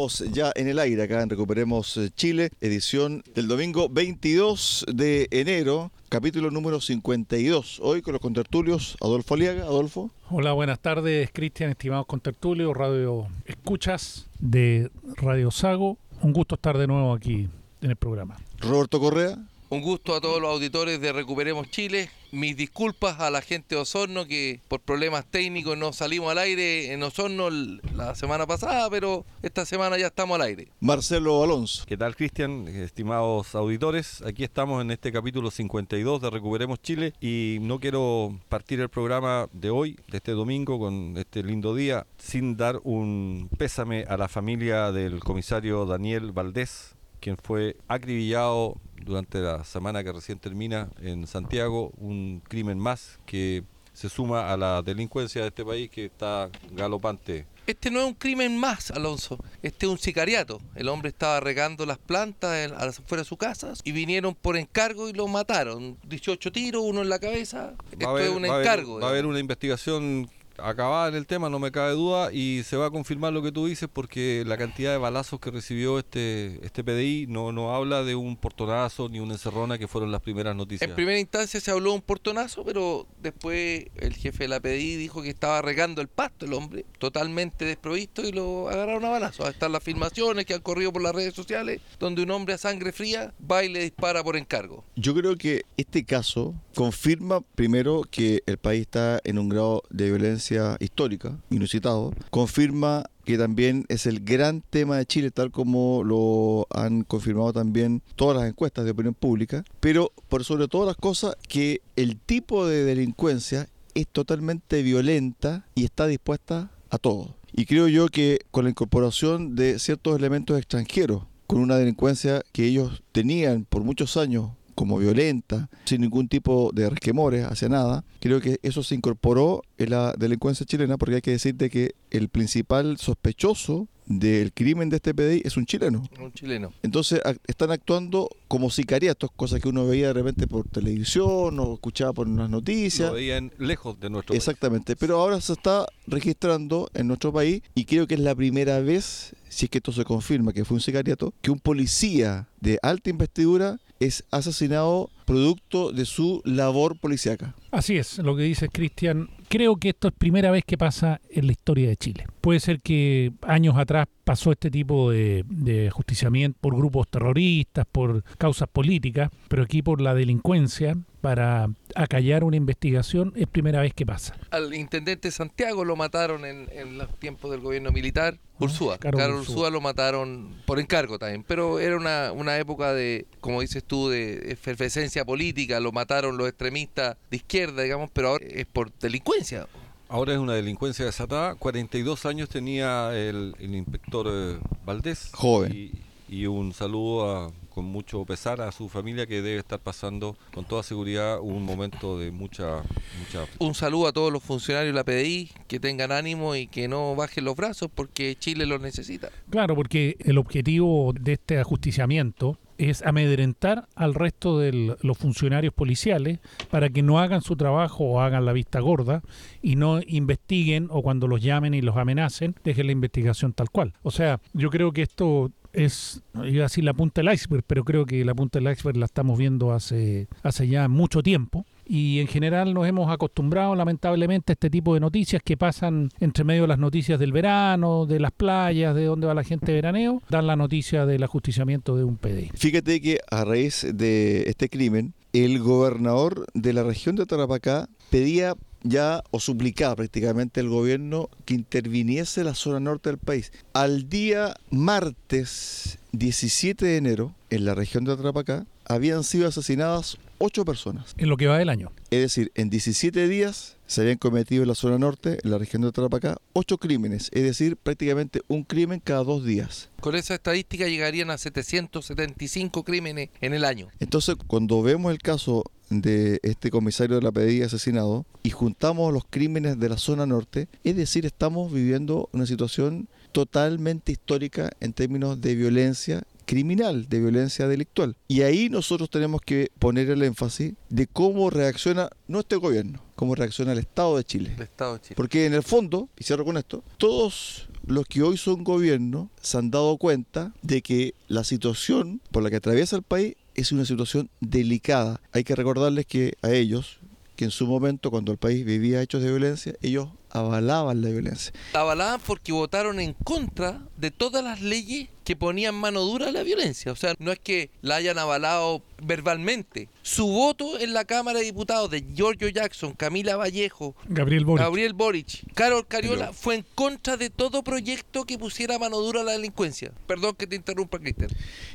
Estamos ya en el aire acá en Recuperemos eh, Chile, edición del domingo 22 de enero, capítulo número 52. Hoy con los contertulios Adolfo Aliaga. Adolfo. Hola, buenas tardes, Cristian, estimados contertulios, radio escuchas de Radio Sago. Un gusto estar de nuevo aquí en el programa. Roberto Correa. Un gusto a todos los auditores de Recuperemos Chile. Mis disculpas a la gente de Osorno que por problemas técnicos no salimos al aire en Osorno la semana pasada, pero esta semana ya estamos al aire. Marcelo Alonso. ¿Qué tal, Cristian? Estimados auditores, aquí estamos en este capítulo 52 de Recuperemos Chile y no quiero partir el programa de hoy, de este domingo, con este lindo día, sin dar un pésame a la familia del comisario Daniel Valdés, quien fue acribillado durante la semana que recién termina en Santiago, un crimen más que se suma a la delincuencia de este país que está galopante. Este no es un crimen más, Alonso. Este es un sicariato. El hombre estaba regando las plantas afuera de su casa y vinieron por encargo y lo mataron. 18 tiros, uno en la cabeza. Esto es un encargo. va a haber una investigación acabada en el tema, no me cabe duda, y se va a confirmar lo que tú dices porque la cantidad de balazos que recibió este, este PDI no, no habla de un portonazo ni una encerrona que fueron las primeras noticias. En primera instancia se habló de un portonazo, pero después el jefe de la PDI dijo que estaba regando el pasto el hombre, totalmente desprovisto, y lo agarraron a balazos. Ahí están las filmaciones que han corrido por las redes sociales, donde un hombre a sangre fría va y le dispara por encargo. Yo creo que este caso confirma primero que el país está en un grado de violencia histórica, inusitado, confirma que también es el gran tema de Chile, tal como lo han confirmado también todas las encuestas de opinión pública, pero por sobre todas las cosas que el tipo de delincuencia es totalmente violenta y está dispuesta a todo. Y creo yo que con la incorporación de ciertos elementos extranjeros, con una delincuencia que ellos tenían por muchos años como violenta, sin ningún tipo de resquemores hacia nada. Creo que eso se incorporó en la delincuencia chilena porque hay que decirte que el principal sospechoso del crimen de este PDI es un chileno. Un chileno. Entonces están actuando como sicariatos, cosas que uno veía de repente por televisión o escuchaba por unas noticias. Lo veían lejos de nuestro Exactamente, pero ahora se está registrando en nuestro país y creo que es la primera vez, si es que esto se confirma que fue un sicariato, que un policía de alta investidura es asesinado producto de su labor policíaca. Así es, lo que dice Cristian. Creo que esto es primera vez que pasa en la historia de Chile. Puede ser que años atrás pasó este tipo de, de ajusticiamiento por grupos terroristas, por causas políticas, pero aquí por la delincuencia, para acallar una investigación, es primera vez que pasa. Al intendente Santiago lo mataron en, en los tiempos del gobierno militar. Ursúa, Carlos Ursúa lo mataron por encargo también, pero era una, una época de, como dices tú, de efervescencia política, lo mataron los extremistas de izquierda, digamos, pero ahora es por delincuencia. Ahora es una delincuencia desatada. 42 años tenía el, el inspector eh, Valdés. Joven. Y, y un saludo a, con mucho pesar a su familia que debe estar pasando con toda seguridad un momento de mucha, mucha... Un saludo a todos los funcionarios de la PDI, que tengan ánimo y que no bajen los brazos porque Chile los necesita. Claro, porque el objetivo de este ajusticiamiento es amedrentar al resto de los funcionarios policiales para que no hagan su trabajo o hagan la vista gorda y no investiguen o cuando los llamen y los amenacen, dejen la investigación tal cual. O sea, yo creo que esto es, iba a decir la punta del iceberg, pero creo que la punta del iceberg la estamos viendo hace, hace ya mucho tiempo. Y en general nos hemos acostumbrado lamentablemente a este tipo de noticias que pasan entre medio de las noticias del verano, de las playas, de dónde va la gente de veraneo, dan la noticia del ajusticiamiento de un PDI. Fíjate que a raíz de este crimen, el gobernador de la región de Tarapacá pedía ya o suplicaba prácticamente al gobierno que interviniese la zona norte del país. Al día martes 17 de enero, en la región de Tarapacá, habían sido asesinadas ocho personas. En lo que va del año. Es decir, en 17 días se habían cometido en la zona norte, en la región de Tarapacá, ocho crímenes, es decir, prácticamente un crimen cada dos días. Con esa estadística llegarían a 775 crímenes en el año. Entonces, cuando vemos el caso de este comisario de la PDI asesinado y juntamos los crímenes de la zona norte, es decir, estamos viviendo una situación totalmente histórica en términos de violencia criminal, de violencia delictual. Y ahí nosotros tenemos que poner el énfasis de cómo reacciona nuestro gobierno, cómo reacciona el Estado de Chile. El Estado de Chile. Porque en el fondo, y cierro con esto, todos los que hoy son gobierno se han dado cuenta de que la situación por la que atraviesa el país es una situación delicada. Hay que recordarles que a ellos, que en su momento, cuando el país vivía hechos de violencia, ellos avalaban la violencia. Avalaban porque votaron en contra de todas las leyes que ponían mano dura a la violencia. O sea, no es que la hayan avalado verbalmente. Su voto en la Cámara de Diputados de Giorgio Jackson, Camila Vallejo, Gabriel Boric, Gabriel Boric Carol Cariola fue en contra de todo proyecto que pusiera mano dura a la delincuencia. Perdón que te interrumpa, Cristian.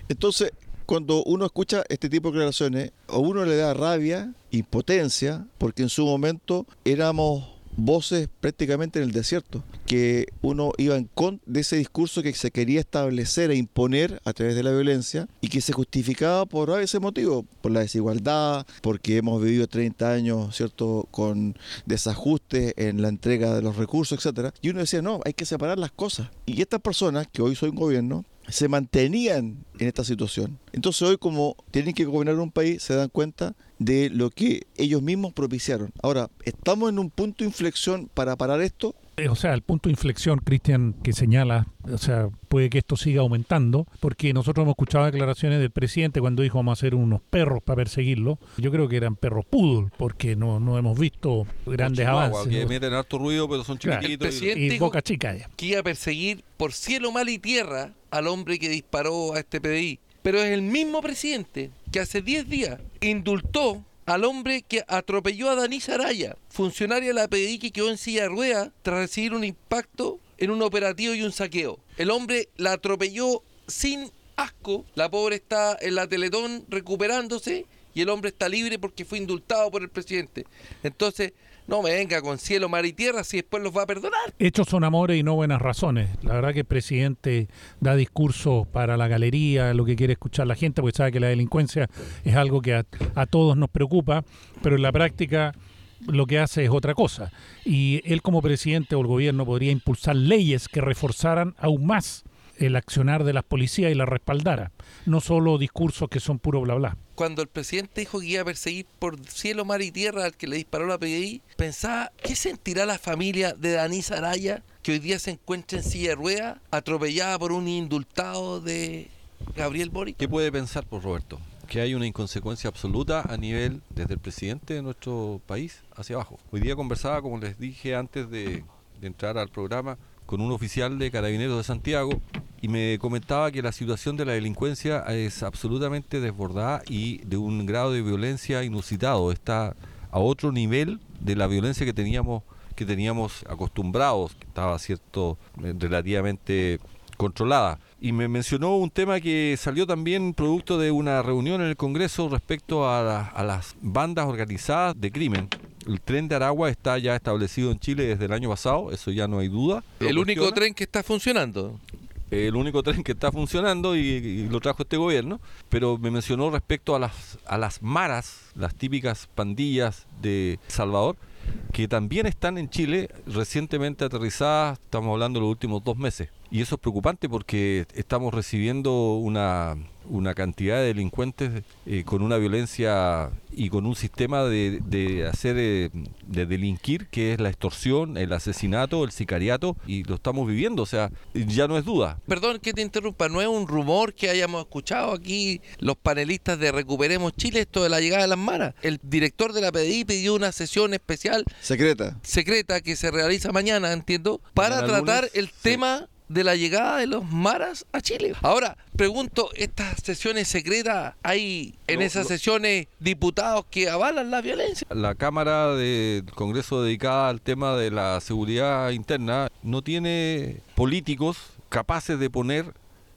Entonces, cuando uno escucha este tipo de declaraciones, a uno le da rabia, impotencia, porque en su momento éramos voces prácticamente en el desierto, que uno iba en contra de ese discurso que se quería establecer e imponer a través de la violencia y que se justificaba por ese motivo, por la desigualdad, porque hemos vivido 30 años, ¿cierto?, con desajustes en la entrega de los recursos, etcétera. Y uno decía, no, hay que separar las cosas. Y estas personas, que hoy son gobierno, se mantenían en esta situación. Entonces hoy como tienen que gobernar un país, se dan cuenta de lo que ellos mismos propiciaron. Ahora, ¿estamos en un punto de inflexión para parar esto? Eh, o sea, el punto de inflexión, Cristian, que señala, o sea, puede que esto siga aumentando, porque nosotros hemos escuchado declaraciones del presidente cuando dijo vamos a hacer unos perros para perseguirlo. Yo creo que eran perros poodle, porque no, no hemos visto grandes avances. Que meten harto ruido, pero son chiquititos. y, boca chica ya. Que iba a perseguir por cielo, mal y tierra al hombre que disparó a este PDI. Pero es el mismo presidente que hace 10 días indultó al hombre que atropelló a Danis Araya, funcionaria de la PDI que quedó en silla de ruedas tras recibir un impacto en un operativo y un saqueo. El hombre la atropelló sin asco, la pobre está en la Teletón recuperándose y el hombre está libre porque fue indultado por el presidente. Entonces, no me venga con cielo, mar y tierra si después los va a perdonar. Hechos son amores y no buenas razones. La verdad que el presidente da discursos para la galería, lo que quiere escuchar la gente, porque sabe que la delincuencia es algo que a, todos nos preocupa, pero en la práctica lo que hace es otra cosa. Y él como presidente o el gobierno podría impulsar leyes que reforzaran aún más el accionar de las policías y la respaldara, no solo discursos que son puro bla bla. Cuando el presidente dijo que iba a perseguir por cielo, mar y tierra al que le disparó la PDI, pensaba, ¿qué sentirá la familia de Danis Araya que hoy día se encuentra en silla de ruedas, atropellada por un indultado de Gabriel Boric? ¿Qué puede pensar, por Roberto? que hay una inconsecuencia absoluta a nivel desde el presidente de nuestro país hacia abajo. Hoy día conversaba, como les dije antes de entrar al programa, con un oficial de Carabineros de Santiago y me comentaba que la situación de la delincuencia es absolutamente desbordada y de un grado de violencia inusitado. Está a otro nivel de la violencia que teníamos que teníamos acostumbrados, que estaba cierto relativamente controlada. Y me mencionó un tema que salió también producto de una reunión en el Congreso respecto a, a las bandas organizadas de crimen el tren de Aragua está ya establecido en Chile desde el año pasado, eso ya no hay duda. El único tren que está funcionando. El único tren que está funcionando y, lo trajo este gobierno, pero me mencionó respecto a las, a las maras, las típicas pandillas de Salvador, que también están en Chile recientemente aterrizadas, estamos hablando de los últimos dos meses. Y eso es preocupante porque estamos recibiendo una una cantidad de delincuentes eh, con una violencia y con un sistema de, de hacer, eh, de delinquir, que es la extorsión, el asesinato, el sicariato, y lo estamos viviendo, o sea, ya no es duda. Perdón que te interrumpa, no es un rumor que hayamos escuchado aquí los panelistas de Recuperemos Chile, esto de la llegada de las maras. El director de la PDI pidió una sesión especial. Secreta. Secreta que se realiza mañana, entiendo, para tratar el tema de la llegada de los maras a Chile. Ahora, pregunto, ¿estas sesiones secretas hay en esas sesiones diputados que avalan la violencia? La Cámara del Congreso dedicada al tema de la seguridad interna no tiene políticos capaces de poner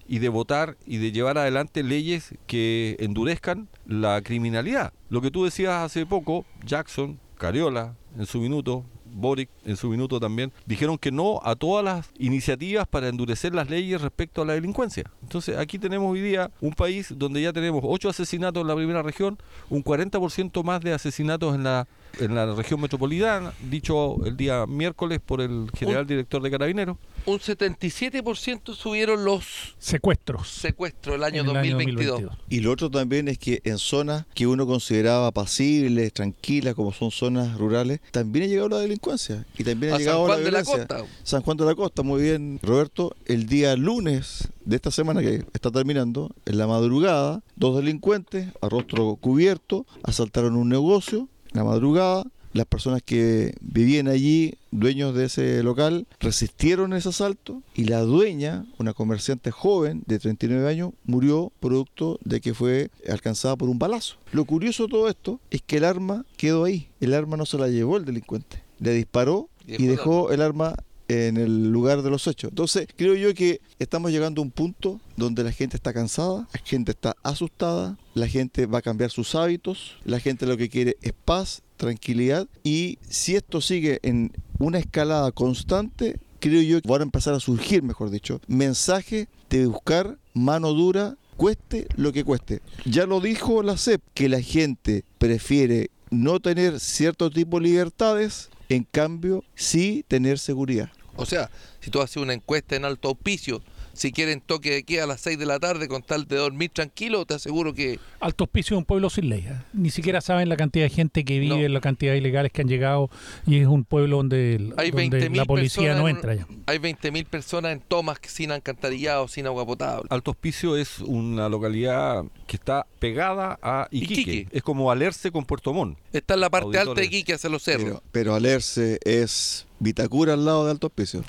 y de votar y de llevar adelante leyes que endurezcan la criminalidad. Lo que tú decías hace poco, Jackson, Cariola, en su minuto, Boric en su minuto también, dijeron que no a todas las iniciativas para endurecer las leyes respecto a la delincuencia. Entonces aquí tenemos hoy día un país donde ya tenemos ocho asesinatos en la primera región, un 40% más de asesinatos en la en la región metropolitana, dicho el día miércoles por el general director de Carabineros. Un 77% subieron los secuestros. Secuestros el año, 2022. Y lo otro también es que en zonas que uno consideraba pasibles, tranquilas, como son zonas rurales, también ha llegado la delincuencia. Y también ha llegado San Juan la de la. Costa. San Juan de la Costa, muy bien. Roberto, el día lunes de esta semana que está terminando, en la madrugada, dos delincuentes a rostro cubierto asaltaron un negocio la madrugada. Las personas que vivían allí, dueños de ese local, resistieron ese asalto y la dueña, una comerciante joven de 39 años, murió producto de que fue alcanzada por un balazo. Lo curioso de todo esto es que el arma quedó ahí. El arma no se la llevó el delincuente. Le disparó y dejó el arma en el lugar de los hechos. Entonces, creo yo que estamos llegando a un punto donde la gente está cansada, la gente está asustada, la gente va a cambiar sus hábitos, la gente lo que quiere es paz, tranquilidad y si esto sigue en una escalada constante, creo yo que van a empezar a surgir, mejor dicho, mensajes de buscar mano dura, cueste lo que cueste. Ya lo dijo la CEP, que la gente prefiere no tener cierto tipo de libertades, en cambio sí tener seguridad. O sea, si tú haces una encuesta en alto auspicio, si quieren toque de queda a las 6 de la tarde con tal de dormir tranquilo, te aseguro que... Alto Hospicio es un pueblo sin ley. ¿eh? Ni siquiera saben la cantidad de gente que vive, No. la cantidad de ilegales que han llegado y es un pueblo donde, Hay donde 20.000 la policía no entra ya. Hay 20.000 personas en tomas sin alcantarillado, sin agua potable. Alto Hospicio es una localidad que está pegada a Iquique. Iquique. Es como Valerse con Puerto Montt. Está en la parte alta de. Iquique hacia los cerros. Pero, pero Alerce es Vitacura al lado de Alto Hospicio.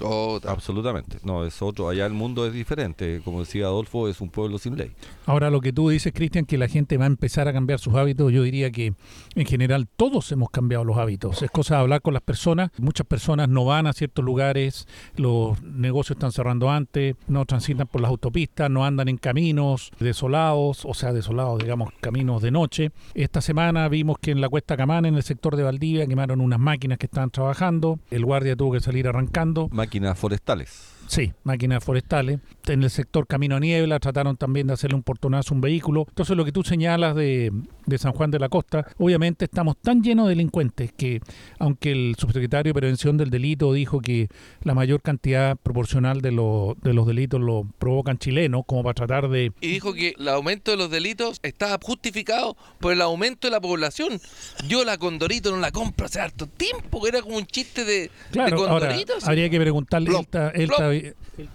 Absolutamente. No, es otro. Allá el mundo es diferente. Como decía Adolfo, es un pueblo sin ley. Ahora lo que tú dices, Cristian, que la gente va a empezar a cambiar sus hábitos, yo diría que en general todos hemos cambiado los hábitos. Es cosa de hablar con las personas. Muchas personas no van a ciertos lugares, los negocios están cerrando antes, no transitan por las autopistas, no andan en caminos desolados, o sea, desolados, digamos, caminos de noche. Esta semana vimos que en la Cuesta Camán, en el sector de Valdivia, quemaron unas máquinas que estaban trabajando, el guardia tuvo que salir arrancando. Máquinas forestales. Sí, máquinas forestales. En el sector Camino a Niebla trataron también de hacerle un portonazo a un vehículo. Entonces lo que tú señalas de, de San Juan de la Costa, obviamente estamos tan llenos de delincuentes que aunque el subsecretario de Prevención del Delito dijo que la mayor cantidad proporcional de, lo- de los delitos lo provocan chilenos, como para tratar de... Y dijo que el aumento de los delitos estaba justificado por el aumento de la población. Yo la Condorito no la compro hace harto tiempo, que era como un chiste de, de Claro, ahora habría que preguntarle, Plop, está, está- él está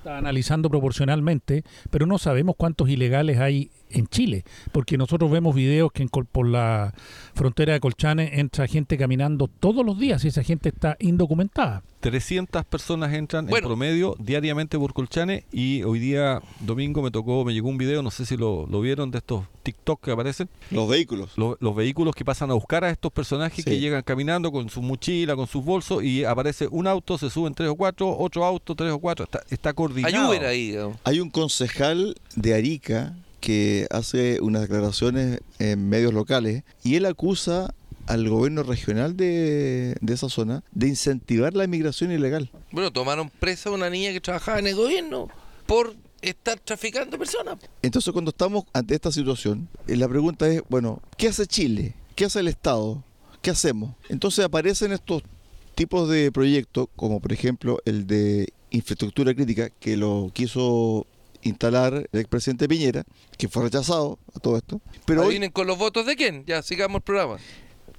analizando proporcionalmente, pero no sabemos cuántos ilegales hay en Chile, porque nosotros vemos videos que en Col- por la frontera de Colchane entra gente caminando todos los días y esa gente está indocumentada. 300 personas entran Bueno. en promedio diariamente por Colchane y hoy día domingo me tocó, me llegó un video, no sé si lo, lo vieron, de estos TikTok que aparecen, Los vehículos. los, los vehículos que pasan a buscar a estos personajes Sí. que llegan caminando con su mochila, con sus bolsos y aparece un auto, se suben tres o cuatro, otro auto, tres o cuatro, está, está Hay coordinado. Uber ahí. Hay un concejal de Arica que hace unas declaraciones en medios locales y él acusa al gobierno regional de, de esa zona de incentivar la inmigración ilegal. Bueno, tomaron presa a una niña que trabajaba en el gobierno por estar traficando personas. Entonces cuando estamos ante esta situación, eh, la pregunta es, bueno, ¿qué hace Chile? ¿Qué hace el Estado? ¿Qué hacemos? Entonces aparecen estos tipos de proyectos, como por ejemplo el de infraestructura crítica, que lo quiso instalar el expresidente Piñera, que fue rechazado a todo esto. Pero hoy, ¿Vienen con los votos de quién? Ya, sigamos el programa.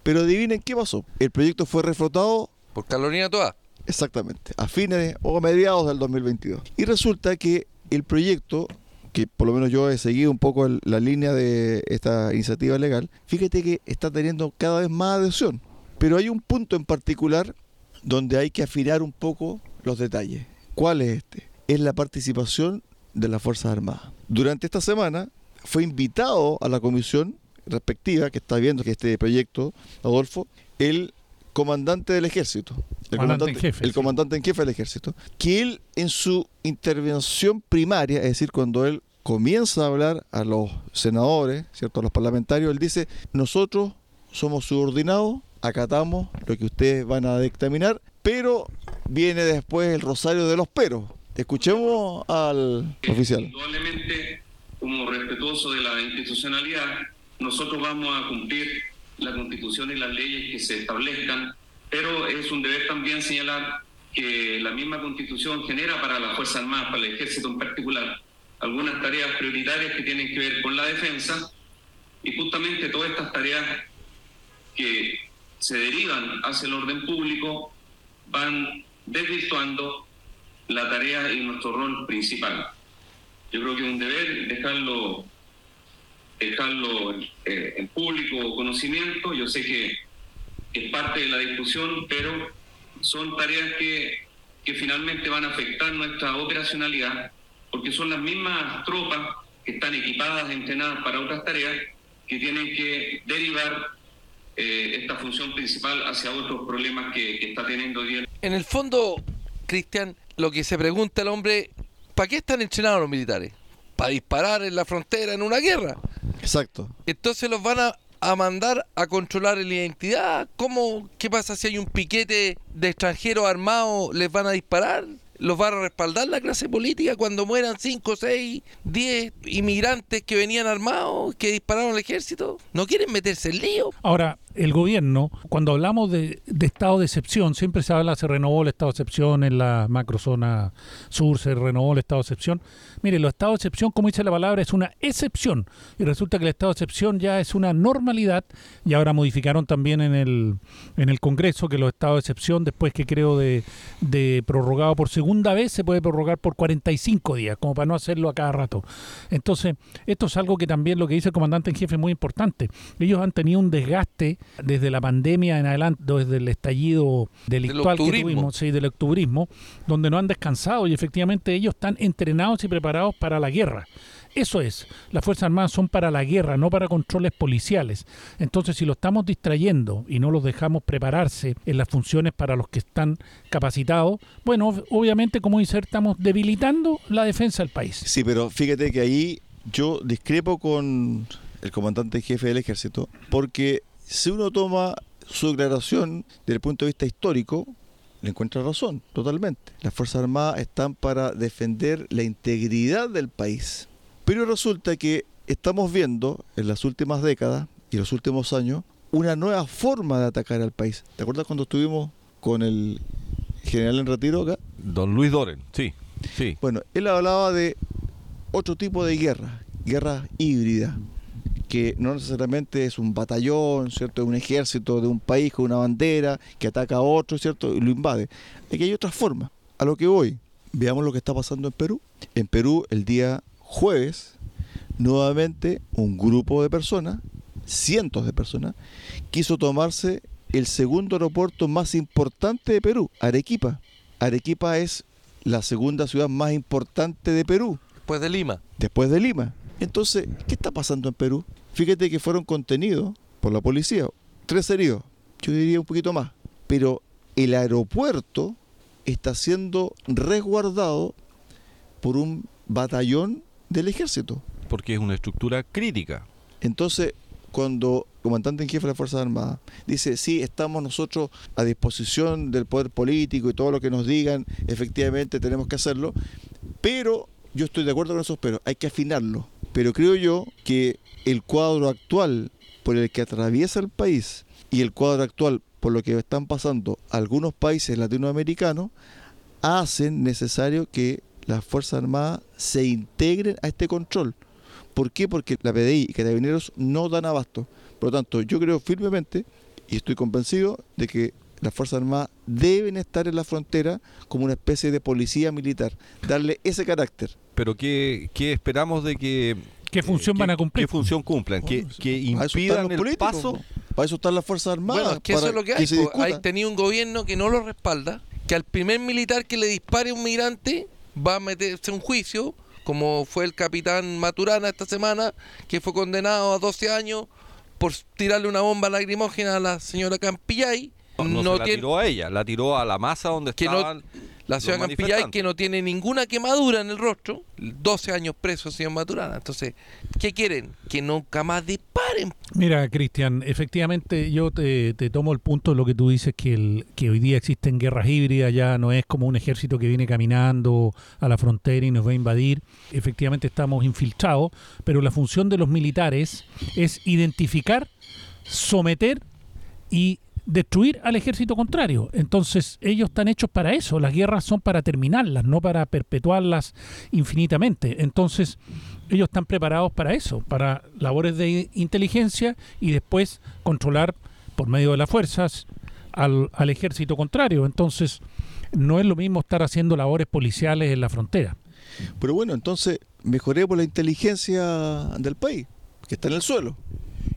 Pero adivinen qué pasó. El proyecto fue reflotado Por Carolina Toa. exactamente a fines o a mediados del 2022. Y resulta que el proyecto, que por lo menos yo he seguido un poco el- la línea de esta iniciativa legal, fíjate que está teniendo cada vez más adhesión. Pero hay un punto en particular donde hay que afinar un poco los detalles. ¿Cuál es este? Es la participación de las Fuerzas Armadas. Durante esta semana fue invitado a la comisión respectiva que está viendo que este proyecto, Adolfo, el comandante del ejército. El Comandante en jefe, el sí. comandante en jefe del ejército. Que él en su intervención primaria, es decir, cuando él comienza a hablar a los senadores, ¿cierto? a los parlamentarios, él dice, nosotros somos subordinados, acatamos lo que ustedes van a dictaminar, pero viene después el rosario de los peros. Escuchemos al oficial. Indudablemente, como respetuoso de la institucionalidad, nosotros vamos a cumplir la constitución y las leyes que se establezcan, pero es un deber también señalar que la misma constitución genera para las Fuerzas Armadas, para el ejército en particular, algunas tareas prioritarias que tienen que ver con la defensa y justamente todas estas tareas que se derivan hacia el orden público van desvirtuando la tarea y nuestro rol principal. Yo creo que es un deber dejarlo, dejarlo eh, en público conocimiento. Yo sé que es parte de la discusión, pero son tareas que, que finalmente van a afectar nuestra operacionalidad, porque son las mismas tropas que están equipadas, entrenadas para otras tareas, que tienen que derivar eh, esta función principal hacia otros problemas que, que está teniendo hoy día. En el fondo, Cristian, lo que se pregunta el hombre, ¿para qué están entrenados los militares? Para disparar en la frontera en una guerra. Exacto. Entonces los van a, a mandar a controlar la identidad. ¿Cómo? ¿Qué pasa si hay un piquete de extranjeros armados? ¿Les van a disparar? los va a respaldar la clase política cuando mueran 5, 6, 10 inmigrantes que venían armados, que dispararon al ejército. No quieren meterse en lío. Ahora, el gobierno, cuando hablamos de, estado de excepción, siempre se habla, se renovó el estado de excepción en la macrozona sur, se renovó el estado de excepción. Mire, el estado de excepción, como dice la palabra, es una excepción. Y resulta que el estado de excepción ya es una normalidad. Y ahora modificaron también en el, en el Congreso que los estados de excepción, después que creo de, de prorrogado por segunda vez, se puede prorrogar por 45 días, como para no hacerlo a cada rato. Entonces, esto es algo que también lo que dice el comandante en jefe es muy importante. Ellos han tenido un desgaste desde la pandemia en adelante, desde el estallido delictual que tuvimos, sí, del octubrismo, donde no han descansado y efectivamente ellos están entrenados y preparados para la guerra. Eso es, las Fuerzas Armadas son para la guerra, no para controles policiales. Entonces, si lo estamos distrayendo y no los dejamos prepararse en las funciones para los que están capacitados, bueno, obviamente, como dice, estamos debilitando la defensa del país. Sí, pero fíjate que ahí yo discrepo con el comandante jefe del ejército, porque si uno toma su declaración desde el punto de vista histórico, le encuentra razón, totalmente. Las Fuerzas Armadas están para defender la integridad del país. Pero resulta que estamos viendo en las últimas décadas y los últimos años una nueva forma de atacar al país. ¿Te acuerdas cuando estuvimos con el general en retiro acá? Don Luis Doren, sí, sí. Bueno, él hablaba de otro tipo de guerra, guerra híbrida que no necesariamente es un batallón, ¿cierto? un ejército de un país con una bandera que ataca a otro, ¿cierto? Y lo invade. Aquí hay otras formas. A lo que voy, veamos lo que está pasando en Perú. En Perú, el día jueves, nuevamente un grupo de personas, cientos de personas, quiso tomarse el segundo aeropuerto más importante de Perú, Arequipa. Arequipa es la segunda ciudad más importante de Perú. Después de Lima. Después de Lima. Entonces, ¿qué está pasando en Perú? Fíjate que fueron contenidos por la policía, tres heridos, yo diría un poquito más, pero el aeropuerto está siendo resguardado por un batallón del ejército. Porque es una estructura crítica. Entonces, cuando el comandante en jefe de las Fuerzas Armadas dice, sí, estamos nosotros a disposición del poder político y todo lo que nos digan, efectivamente tenemos que hacerlo, pero yo estoy de acuerdo con esos pero, hay que afinarlo. Pero creo yo que el cuadro actual por el que atraviesa el país y el cuadro actual por lo que están pasando algunos países latinoamericanos hacen necesario que las Fuerzas Armadas se integren a este control. ¿Por qué? Porque la PDI y Carabineros no dan abasto. Por lo tanto, yo creo firmemente y estoy convencido de que las Fuerzas Armadas deben estar en la frontera como una especie de policía militar, darle ese carácter. Pero ¿qué, qué esperamos de que... ¿Qué función van a cumplir? ¿Qué función cumplan? ¿Que, que impidan el paso? Para eso están las Fuerzas Armadas. Bueno, que eso es lo que hay. hay tenido un gobierno que no lo respalda, que al primer militar que le dispare a un migrante va a meterse un juicio, como fue el capitán Maturana esta semana, que fue condenado a 12 años por tirarle una bomba lacrimógena a la señora Campillay no, la tiró a ella, la tiró a la masa donde estaban La señora Campillay que no tiene ninguna quemadura en el rostro, 12 años preso, señor Maturana. Entonces, ¿qué quieren? Que nunca más disparen. Mira, Cristian, efectivamente yo te, tomo el punto de lo que tú dices, que, el, que hoy día existen guerras híbridas, ya no es como un ejército que viene caminando a la frontera y nos va a invadir. Efectivamente estamos infiltrados, pero la función de los militares es identificar, someter y destruir al ejército contrario. Entonces ellos están hechos para eso. Las guerras son para terminarlas, no para perpetuarlas infinitamente. Entonces ellos están preparados para eso, para labores de inteligencia y después controlar por medio de las fuerzas al, al ejército contrario. Entonces no es lo mismo estar haciendo labores policiales en la frontera. Pero bueno, entonces mejoremos la inteligencia del país, que está en el suelo.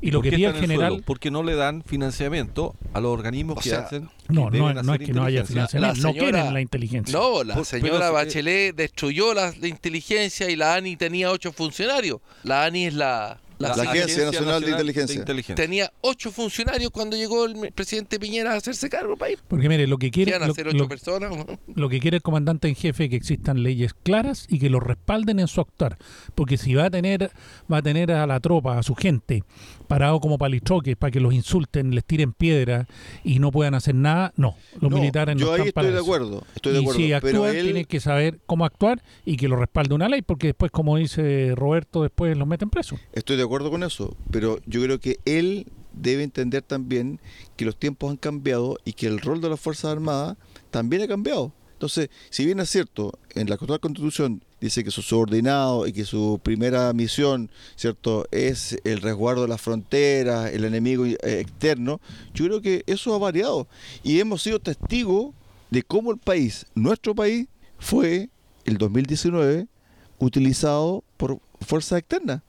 Y lo quería el general. porque no le dan financiamiento a los organismos que hacen. No, no, no es que no haya financiamiento, no quieren la inteligencia. No, la señora Bachelet destruyó la, la, inteligencia y la ANI tenía ocho funcionarios. La ANI es la la, Agencia, Nacional, de, Inteligencia. Tenía ocho funcionarios cuando llegó el presidente Piñera a hacerse cargo del país. Porque mire, lo que quiere lo, personas, lo, que quiere el comandante en jefe es que existan leyes claras y que lo respalden en su actuar, porque si va a tener va a tener a la tropa, a su gente parado como palitroques para que los insulten, les tiren piedra y no puedan hacer nada, no, los militares no yo ahí estoy de acuerdo, estoy de acuerdo, si actúan tienen que saber cómo actuar y que lo respalde una ley, porque después como dice Roberto, después los meten presos. Estoy de acuerdo con eso, pero yo creo que él debe entender también que los tiempos han cambiado y que el rol de las Fuerzas Armadas también ha cambiado. Entonces, si bien es cierto, en la actual constitución dice que su subordinado y que su primera misión, ¿cierto?, es el resguardo de las fronteras, el enemigo eh, externo, yo creo que eso ha variado y hemos sido testigos de cómo el país, nuestro país, fue el 2019 utilizado por fuerzas externas.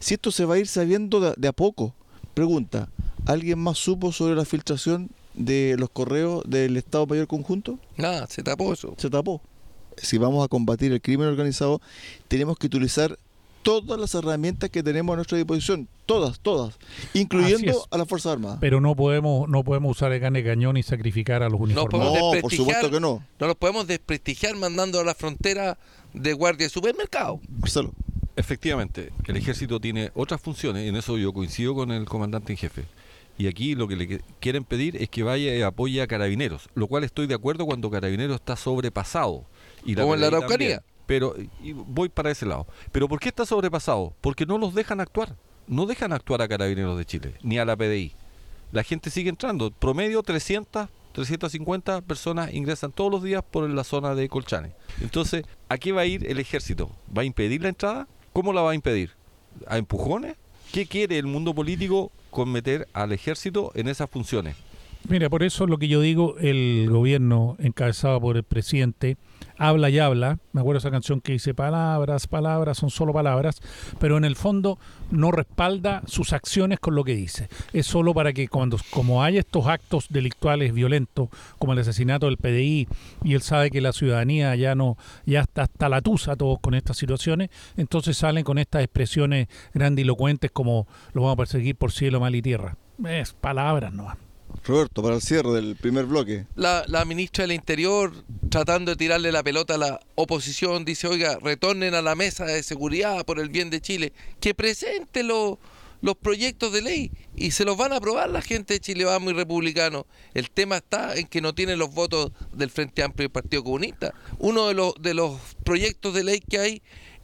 Si esto se va a ir sabiendo de, a poco, pregunta, ¿alguien más supo sobre la filtración de los correos del Estado Mayor Conjunto? Nada, se tapó eso. Se tapó. Si vamos a combatir el crimen organizado, tenemos que utilizar todas las herramientas que tenemos a nuestra disposición, todas, todas, incluyendo a las Fuerzas Armadas. Pero no podemos no podemos usar el gane cañón y sacrificar a los uniformados. No, por supuesto que no. No los podemos desprestigiar mandando a la frontera de guardia de supermercado. Marcelo. Efectivamente, el ejército tiene otras funciones, y en eso yo coincido con el comandante en jefe. Y aquí lo que le quieren pedir es que vaya y apoye a Carabineros, lo cual estoy de acuerdo cuando Carabineros está sobrepasado. Y Como en la Araucanía. Pero y voy para ese lado. Pero ¿por qué está sobrepasado? Porque no los dejan actuar. No dejan actuar a Carabineros de Chile, ni a la PDI. La gente sigue entrando. Promedio 300 350 personas ingresan todos los días por la zona de Colchane. Entonces, ¿a qué va a ir el ejército? ¿Va a impedir la entrada? ¿Cómo la va a impedir? ¿A empujones? ¿Qué quiere el mundo político con meter al ejército en esas funciones? Mira, por eso lo que yo digo, el gobierno encabezado por el presidente habla y habla. Me acuerdo esa canción que dice palabras, palabras, son solo palabras, pero en el fondo no respalda sus acciones con lo que dice. Es solo para que cuando como hay estos actos delictuales violentos, como el asesinato del PDI, y él sabe que la ciudadanía ya no, ya está hasta la tusa todos con estas situaciones, entonces salen con estas expresiones grandilocuentes como lo vamos a perseguir por cielo, mal y tierra. Es palabras, no. Roberto, para el cierre del primer bloque. La, ministra del Interior, tratando de tirarle la pelota a la oposición, dice, oiga, retornen a la mesa de seguridad por el bien de Chile, que presente los proyectos de ley y se los van a aprobar la gente de Chile Vamos y Republicano. El tema está en que no tienen los votos del Frente Amplio y del Partido Comunista. Uno de los, de los proyectos de ley que hay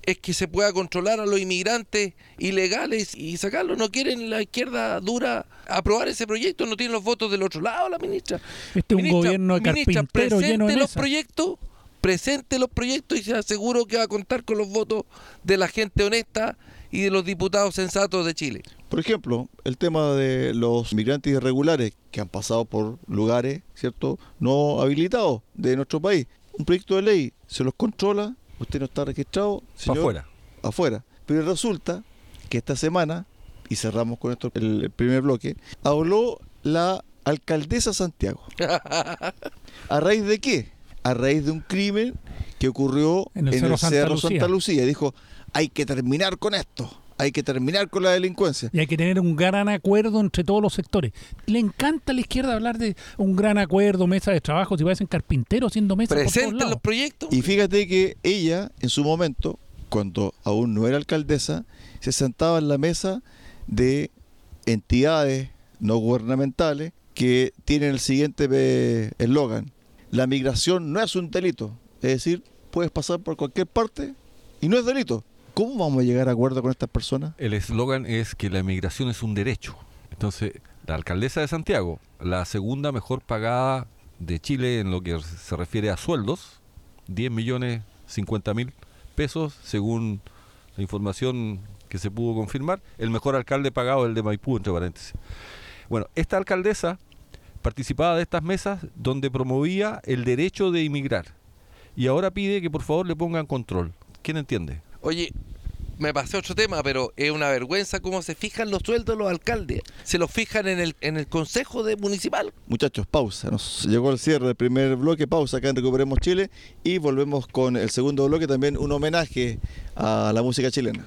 es que se pueda controlar a los inmigrantes ilegales y sacarlos. No quieren la izquierda dura aprobar ese proyecto, no tienen los votos del otro lado, la ministra. Este es un gobierno de carpintero lleno de los proyectos, presente los proyectos y se aseguro que va a contar con los votos de la gente honesta y de los diputados sensatos de Chile. Por ejemplo, el tema de los migrantes irregulares que han pasado por lugares, ¿cierto?, no habilitados de nuestro país. Un proyecto de ley se los controla, usted no está registrado, señor, afuera. Afuera. Pero resulta que esta semana, y cerramos con esto el, primer bloque, habló la alcaldesa Santiago. ¿A raíz de qué? A raíz de un crimen que ocurrió en el, Cerro, Santa, Lucía. Dijo, hay que terminar con esto. Hay que terminar con la delincuencia. Y hay que tener un gran acuerdo entre todos los sectores. Le encanta a la izquierda hablar de un gran acuerdo, mesa de trabajo, si parecen carpinteros haciendo mesas. Presenten los proyectos. Y fíjate que ella, en su momento, cuando aún no era alcaldesa, se sentaba en la mesa de entidades no gubernamentales que tienen el siguiente eh, eslogan. La migración no es un delito. Es decir, puedes pasar por cualquier parte y no es delito. ¿Cómo vamos a llegar a acuerdo con estas personas? El eslogan es que la migración es un derecho. Entonces, la alcaldesa de Santiago, la segunda mejor pagada de Chile en lo que se refiere a sueldos, 10 millones 50 mil pesos, según la información que se pudo confirmar, el mejor alcalde pagado el de Maipú, entre paréntesis. Bueno, esta alcaldesa participaba de estas mesas donde promovía el derecho de inmigrar y ahora pide que por favor le pongan control. ¿Quién entiende? Oye, me pasé otro tema, pero es una vergüenza cómo se fijan los sueldos de los alcaldes. Se los fijan en el, en el Consejo de Municipal. Muchachos, pausa. Nos llegó el cierre del primer bloque, pausa acá en Recuperemos Chile y volvemos con el segundo bloque, también un homenaje a la música chilena.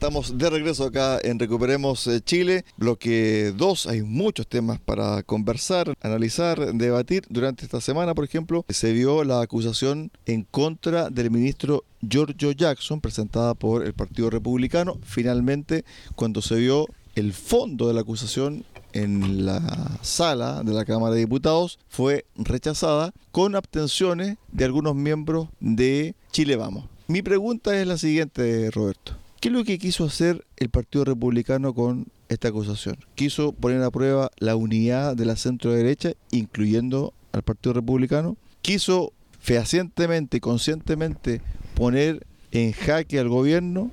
Estamos de regreso acá en Recuperemos eh, Chile, bloque 2. Hay muchos temas para conversar, analizar, debatir. Durante esta semana, por ejemplo, se vio la acusación en contra del ministro Giorgio Jackson, presentada por el Partido Republicano. Finalmente, cuando se vio el fondo de la acusación en la sala de la Cámara de Diputados fue rechazada con abstenciones de algunos miembros de Chile Vamos. Mi pregunta es la siguiente, Roberto. ¿Qué es lo que quiso hacer el Partido Republicano con esta acusación? Quiso poner a prueba la unidad de la centro derecha, incluyendo al Partido Republicano. Quiso fehacientemente y conscientemente poner en jaque al gobierno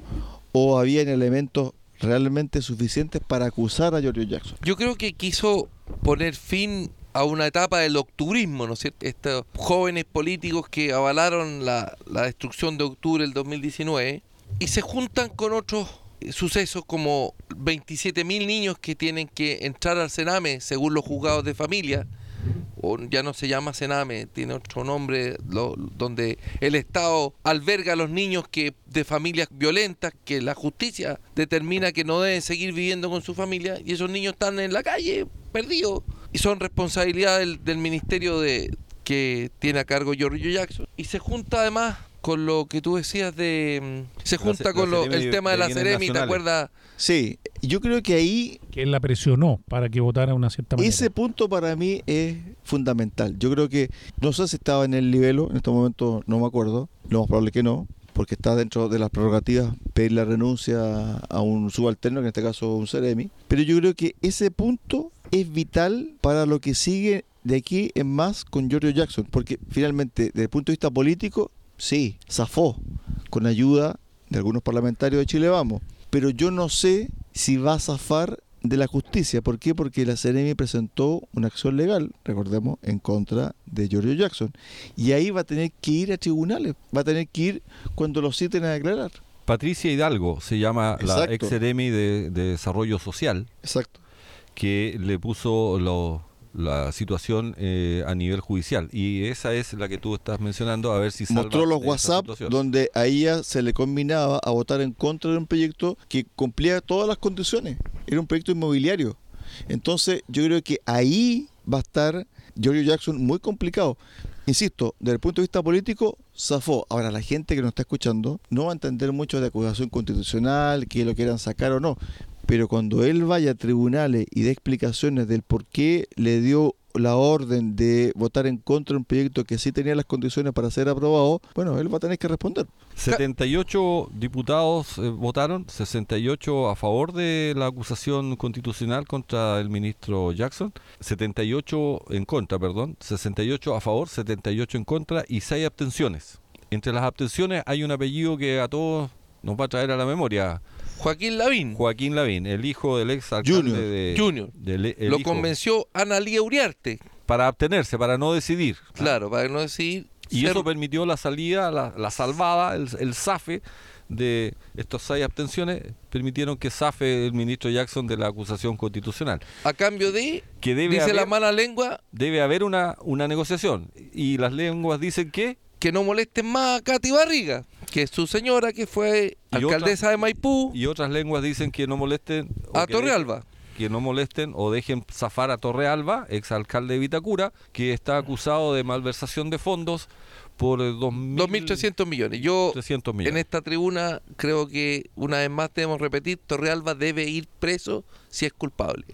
o habían elementos realmente suficientes para acusar a Giorgio Jackson? Yo creo que quiso poner fin a una etapa del octubrismo, ¿no es cierto? Estos jóvenes políticos que avalaron la, la destrucción de octubre del 2019 y se juntan con otros sucesos como 27.000 niños que tienen que entrar al Sename según los juzgados de familia, o ya no se llama Sename, tiene otro nombre, donde el Estado alberga a los niños que de familias violentas, que la justicia determina que no deben seguir viviendo con su familia, y esos niños están en la calle, perdidos, y son responsabilidad del, ministerio de que tiene a cargo Giorgio Jackson. Y se junta además con lo que tú decías de... Mm, se junta con lo, el tema de, la Ceremi, ¿te acuerdas? Sí, yo creo que ahí... Que él la presionó para que votara de una cierta manera. Ese punto para mí es fundamental. Yo creo que, no sé si estaba en el nivel, en este momento no me acuerdo, lo más probable que no, porque está dentro de las prerrogativas pedir la renuncia a un subalterno, que en este caso un Ceremi. Pero yo creo que ese punto es vital para lo que sigue de aquí en más con Giorgio Jackson, porque finalmente, desde el punto de vista político, sí, zafó con ayuda de algunos parlamentarios de Chile Vamos, pero yo no sé si va a zafar de la justicia. ¿Por qué? Porque la CNM presentó una acción legal, recordemos, en contra de Giorgio Jackson. Y ahí va a tener que ir a tribunales, va a tener que ir cuando lo citen a declarar. Patricia Hidalgo se llama la ex CNM de, de, Desarrollo Social. Exacto. Que le puso los la situación eh, a nivel judicial. Y esa es la que tú estás mencionando, a ver si Mostró los WhatsApp donde a ella se le combinaba a votar en contra de un proyecto que cumplía todas las condiciones. Era un proyecto inmobiliario. Entonces yo creo que ahí va a estar Giorgio Jackson muy complicado. Insisto, desde el punto de vista político, zafó. Ahora, la gente que nos está escuchando no va a entender mucho de acusación constitucional, que lo quieran sacar o no pero cuando él vaya a tribunales y dé explicaciones del por qué le dio la orden de votar en contra de un proyecto que sí tenía las condiciones para ser aprobado, bueno, él va a tener que responder. 78 diputados eh, votaron, 68 a favor de la acusación constitucional contra el ministro Jackson, 78 en contra, perdón, 68 a favor, 78 en contra y 6 abstenciones. Entre las abstenciones hay un apellido que a todos nos va a traer a la memoria. Joaquín Lavín. Joaquín Lavín, el hijo del ex alcalde de Junior. Lo convenció Analía Uriarte. Para abstenerse, para no decidir. Claro, para no decidir. Y eso permitió la salida, la, salvada, el, el zafe de estos seis abstenciones permitieron que zafe el ministro Jackson de la acusación constitucional. A cambio de, que debe dice la mala lengua, debe haber una, una negociación. Y las lenguas dicen que que no molesten más a Katy Barriga, que es su señora que fue alcaldesa de Maipú. Y otras lenguas dicen que no molesten a Torrealba. Que no molesten o dejen zafar a Torrealba, exalcalde de Vitacura, que está acusado de malversación de fondos por 2.300 millones. Yo en esta tribuna creo que una vez más debemos repetir, Torrealba debe ir preso si es culpable.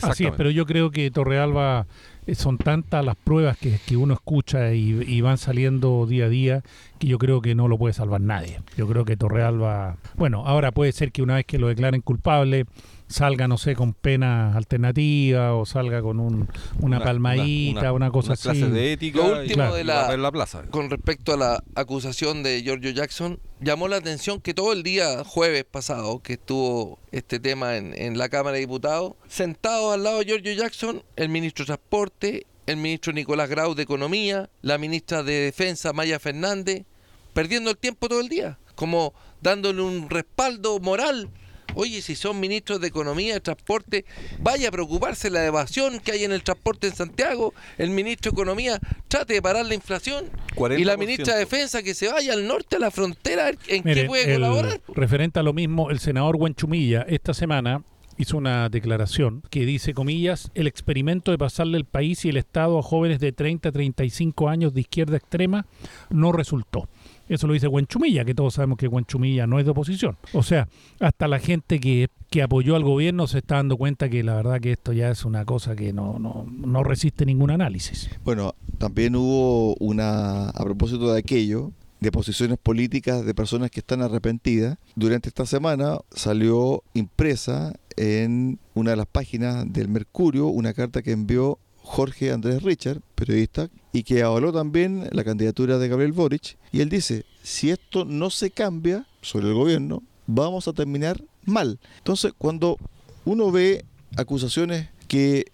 Así es, pero yo creo que Torrealba son tantas las pruebas que, uno escucha y, van saliendo día a día que yo creo que no lo puede salvar nadie. Yo creo que Torrealba, bueno, ahora puede ser que una vez que lo declaren culpable salga, no sé, con pena alternativa o salga con un, una, palmadita, una, cosa así. de ética Lo último de la, plaza. Con respecto a la acusación de Giorgio Jackson, llamó la atención que todo el día jueves pasado que estuvo este tema en, en la Cámara de Diputados, sentado al lado de Giorgio Jackson, el ministro de Transporte, el ministro Nicolás Grau de Economía, la ministra de Defensa Maya Fernández, perdiendo el tiempo todo el día, como dándole un respaldo moral Oye, si son ministros de Economía, de Transporte, vaya a preocuparse la evasión que hay en el transporte en Santiago. El ministro de Economía trate de parar la inflación. Y la ministra de Defensa que se vaya al norte a la frontera, ¿en qué puede colaborar? Referente a lo mismo, el senador Huenchumilla esta semana hizo una declaración que dice, comillas, el experimento de pasarle el país y el Estado a jóvenes de 30 a 35 años de izquierda extrema no resultó. Eso lo dice Huenchumilla, que todos sabemos que Huenchumilla no es de oposición. O sea, hasta la gente que, que apoyó al gobierno se está dando cuenta que la verdad que esto ya es una cosa que no, no, no resiste ningún análisis. Bueno, también hubo una, a propósito de aquello, de posiciones políticas de personas que están arrepentidas. Durante esta semana salió impresa en una de las páginas del Mercurio una carta que envió Jorge Andrés Richard, periodista, y que avaló también la candidatura de Gabriel Boric. Y él dice, si esto no se cambia sobre el gobierno, vamos a terminar mal. Entonces, cuando uno ve acusaciones que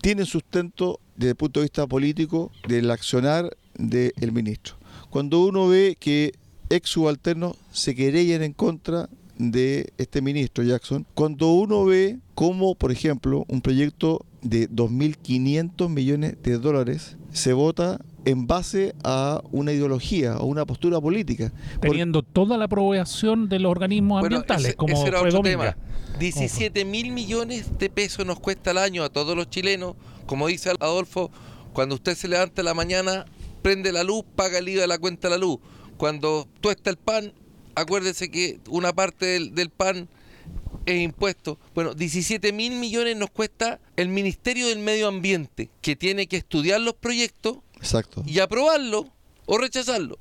tienen sustento desde el punto de vista político del accionar del ministro, cuando uno ve que ex subalternos se querellan en contra de este ministro Jackson, cuando uno ve cómo, por ejemplo, un proyecto de 2.500 millones de dólares se vota en base a una ideología o una postura política. Teniendo toda la aprobación de los organismos ambientales, como era otro tema. 17 mil millones de pesos nos cuesta al año a todos los chilenos. Como dice Adolfo, cuando usted se levanta en la mañana, prende la luz, paga el IVA de la cuenta de la luz. Cuando tuesta el pan, acuérdese que una parte del, pan es impuesto. Bueno, 17 mil millones nos cuesta el Ministerio del Medio Ambiente, que tiene que estudiar los proyectos Exacto. y aprobarlo o rechazarlo.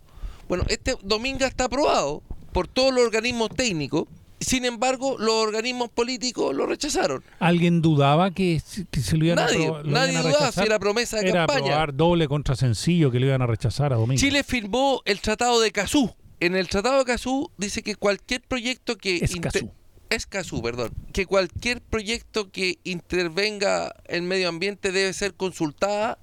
Bueno, este domingo está aprobado por todos los organismos técnicos. Sin embargo, los organismos políticos lo rechazaron. ¿Alguien dudaba que, se lo iban nadie, a Nadie dudaba si era promesa de era campaña. Aprobar doble contra sencillo que lo iban a rechazar a Domingo. Chile firmó el Tratado de Cazú, en el Tratado de Cazú dice que cualquier proyecto que... Es Cazú. perdón. Que cualquier proyecto que intervenga en medio ambiente debe ser consultada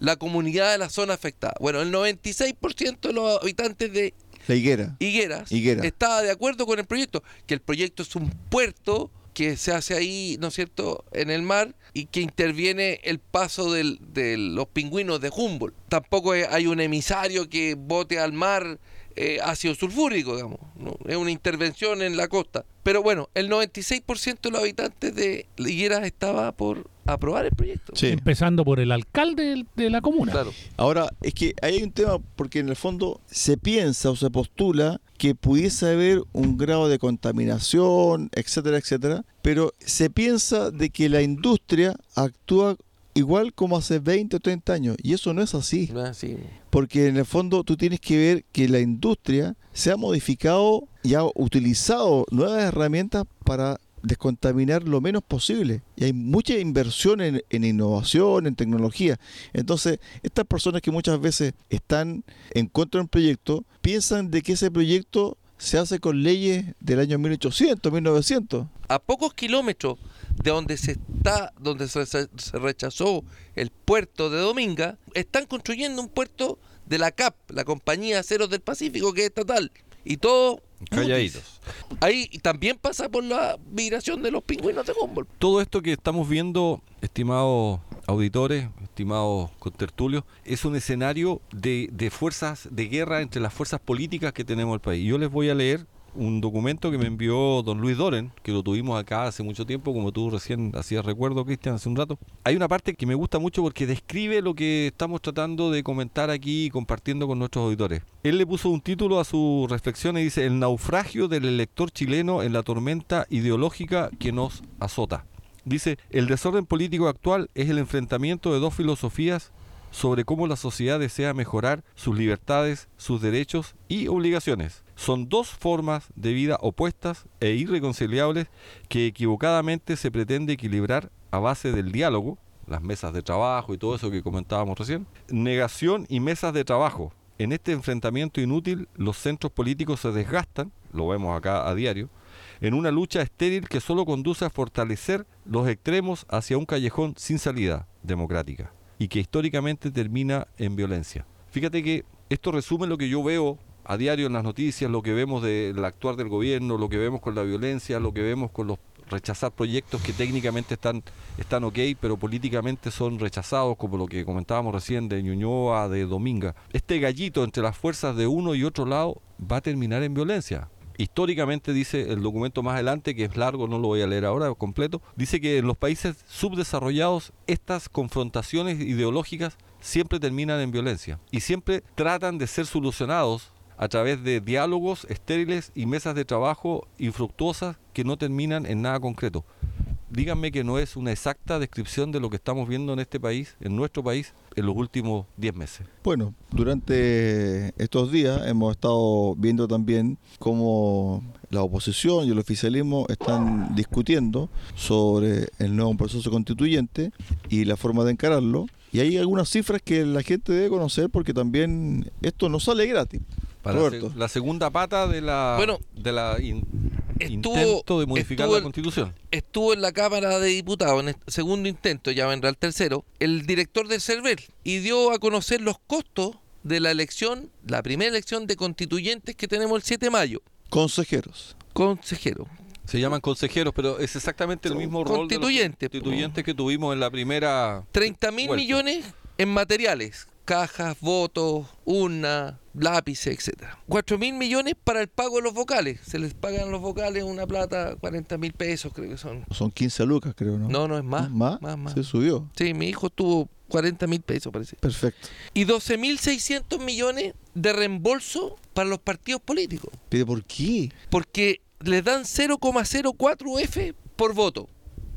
la comunidad de la zona afectada. Bueno, el 96% de los habitantes de la Higuera. Higueras estaba de acuerdo con el proyecto, que el proyecto es un puerto que se hace ahí, ¿no es cierto?, en el mar y que interviene el paso de los pingüinos de Humboldt. Tampoco hay un emisario que bote al mar eh, ácido sulfúrico, digamos. Es una intervención en la costa. Pero bueno, el 96% de los habitantes de Higueras estaba por aprobar el proyecto. Empezando por el alcalde de la comuna. Claro. Ahora, es que hay un tema porque en el fondo se piensa o se postula que pudiese haber un grado de contaminación, etcétera, etcétera, pero se piensa de que la industria actúa igual como hace 20 o 30 años. Y eso no es así. No es así. Porque en el fondo tú tienes que ver que la industria se ha modificado y ha utilizado nuevas herramientas para descontaminar lo menos posible. Y hay mucha inversión en, en, innovación, en tecnología. Entonces, estas personas que muchas veces están en contra de un proyecto, piensan de que ese proyecto se hace con leyes del año 1800, 1900. A pocos kilómetros de donde se está, donde se, se rechazó el puerto de Dominga, están construyendo un puerto de la CAP, la Compañía Aceros del Pacífico, que es estatal. Y todo Calladitos. Ahí también pasa por la migración de los pingüinos de Humboldt. Todo esto que estamos viendo, estimados auditores, estimados contertulios, es un escenario de, de fuerzas de guerra entre las fuerzas políticas que tenemos en el país. Yo les voy a leer un documento que me envió don Luis Doren, que lo tuvimos acá hace mucho tiempo, como tú recién hacías recuerdo, Cristian, hace un rato. Hay una parte que me gusta mucho porque describe lo que estamos tratando de comentar aquí y compartiendo con nuestros auditores. Él le puso un título a su reflexión y dice, El naufragio del elector chileno en la tormenta ideológica que nos azota. Dice, el desorden político actual es el enfrentamiento de dos filosofías sobre cómo la sociedad desea mejorar sus libertades, sus derechos y obligaciones. Son dos formas de vida opuestas e irreconciliables que equivocadamente se pretende equilibrar a base del diálogo, las mesas de trabajo y todo eso que comentábamos recién, negación y mesas de trabajo. En este enfrentamiento inútil los centros políticos se desgastan, lo vemos acá a diario, en una lucha estéril que solo conduce a fortalecer los extremos hacia un callejón sin salida democrática y que históricamente termina en violencia. Fíjate que esto resume lo que yo veo a diario en las noticias, lo que vemos del actuar del gobierno, lo que vemos con la violencia, lo que vemos con los rechazar proyectos que técnicamente están, están ok, pero políticamente son rechazados, como lo que comentábamos recién de Ñuñoa, de Dominga. Este gallito entre las fuerzas de uno y otro lado va a terminar en violencia. Históricamente dice el documento más adelante, que es largo, no lo voy a leer ahora completo, dice que en los países subdesarrollados estas confrontaciones ideológicas siempre terminan en violencia y siempre tratan de ser solucionados a través de diálogos estériles y mesas de trabajo infructuosas que no terminan en nada concreto. Díganme que no es una exacta descripción de lo que estamos viendo en este país, en nuestro país, en los últimos 10 meses. Bueno, durante estos días hemos estado viendo también cómo la oposición y el oficialismo están discutiendo sobre el nuevo proceso constituyente y la forma de encararlo. Y hay algunas cifras que la gente debe conocer porque también esto no sale gratis. Para la segunda pata de la, bueno, de la intento de modificar la constitución. Estuvo en la Cámara de Diputados en el segundo intento, ya vendrá el tercero, el director del CERVEL y dio a conocer los costos de la elección, la primera elección de constituyentes que tenemos el 7 de mayo. Consejeros. Consejeros. Se llaman consejeros, pero es exactamente el mismo rol constituyentes, de constituyentes que tuvimos en la primera. 30 mil millones en materiales, cajas, votos, urna, lápices, etcétera. 4 mil millones para el pago de los vocales. Se les pagan los vocales una plata, 40 mil pesos creo que son. Son 15 lucas, creo, ¿no? No, no es más. ¿Más? Más, más. Se subió. Sí, mi hijo tuvo 40 mil pesos, parece. Perfecto. Y 12 mil 600 millones de reembolso para los partidos políticos. ¿Pero por qué? Porque les dan 0,04 F por voto.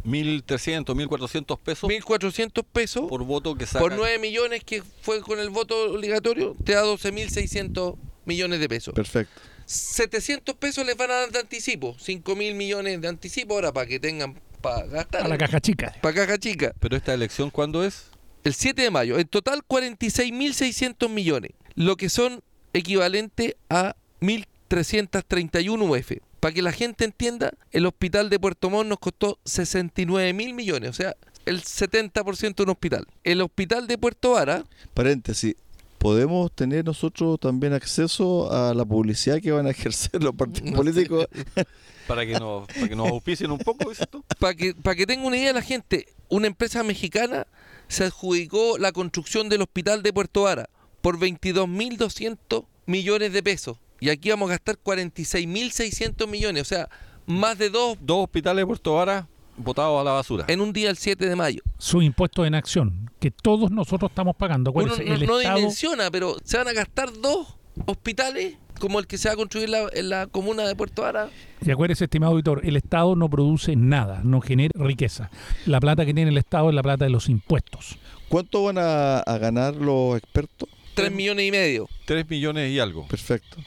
1.300, 1.400 pesos. 1.400 pesos. Por voto que saca. Por 9 millones que fue con el voto obligatorio, te da 12.600 millones de pesos. Perfecto. 700 pesos les van a dar de anticipo. 5.000 millones de anticipo ahora para que tengan para gastar. A la caja chica. Para caja chica. ¿Pero esta elección cuándo es? El 7 de mayo. En total 46.600 millones. Lo que son equivalente a 1.331 UF. Para que la gente entienda, el hospital de Puerto Montt nos costó 69 mil millones, o sea, el 70% de un hospital. El hospital de Puerto Vara... Paréntesis, ¿podemos tener nosotros también acceso a la publicidad que van a ejercer los partidos políticos? para, que nos, para que nos auspicien un poco, dices tú. Para que, para que tenga una idea la gente, una empresa mexicana se adjudicó la construcción del hospital de Puerto Vara por 22.200 millones de pesos. Y aquí vamos a gastar 46.600 millones, o sea, más de dos... Dos hospitales de Puerto Vara botados a la basura. En un día el 7 de mayo. Su impuesto en acción, que todos nosotros estamos pagando. Uno no, el no Estado... dimensiona, pero se van a gastar dos hospitales como el que se va a construir en la comuna de Puerto Ara. Y acuérdese, estimado auditor, el Estado no produce nada, no genera riqueza. La plata que tiene el Estado es la plata de los impuestos. ¿Cuánto van a, ganar los expertos? Tres millones y medio. Tres millones y algo. Perfecto.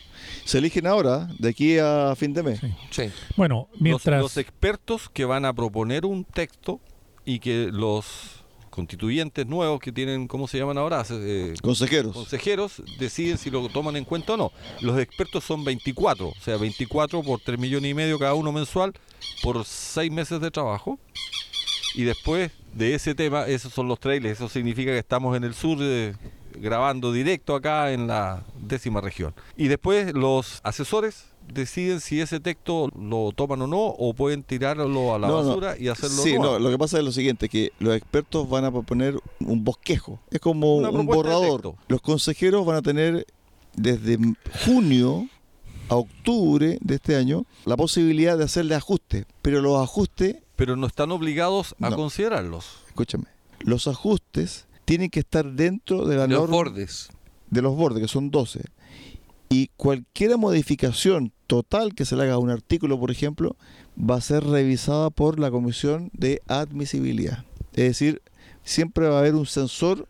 Se eligen ahora, de aquí a fin de mes. Sí. Bueno, mientras... los expertos que van a proponer un texto y que los constituyentes nuevos que tienen, ¿cómo se llaman ahora? Eh, consejeros. Consejeros deciden si lo toman en cuenta o no. Los expertos son 24, o sea, 24 por 3 millones y medio cada uno mensual por 6 meses de trabajo. Y después de ese tema, esos son los trailers, eso significa que estamos en el sur eh, grabando directo acá en la décima región. Y después los asesores deciden si ese texto lo toman o no o pueden tirarlo a la basura y hacerlo Sí, no, lo que pasa es lo siguiente, que los expertos van a proponer un bosquejo, es como un borrador. Los consejeros van a tener desde junio a octubre de este año la posibilidad de hacerle ajustes, pero los ajustes... Pero no están obligados a considerarlos. Escúchame, los ajustes tienen que estar dentro de la de los bordes. De los bordes, que son 12 y cualquier modificación total que se le haga a un artículo, por ejemplo, va a ser revisada por la Comisión de Admisibilidad. Es decir, siempre va a haber un sensor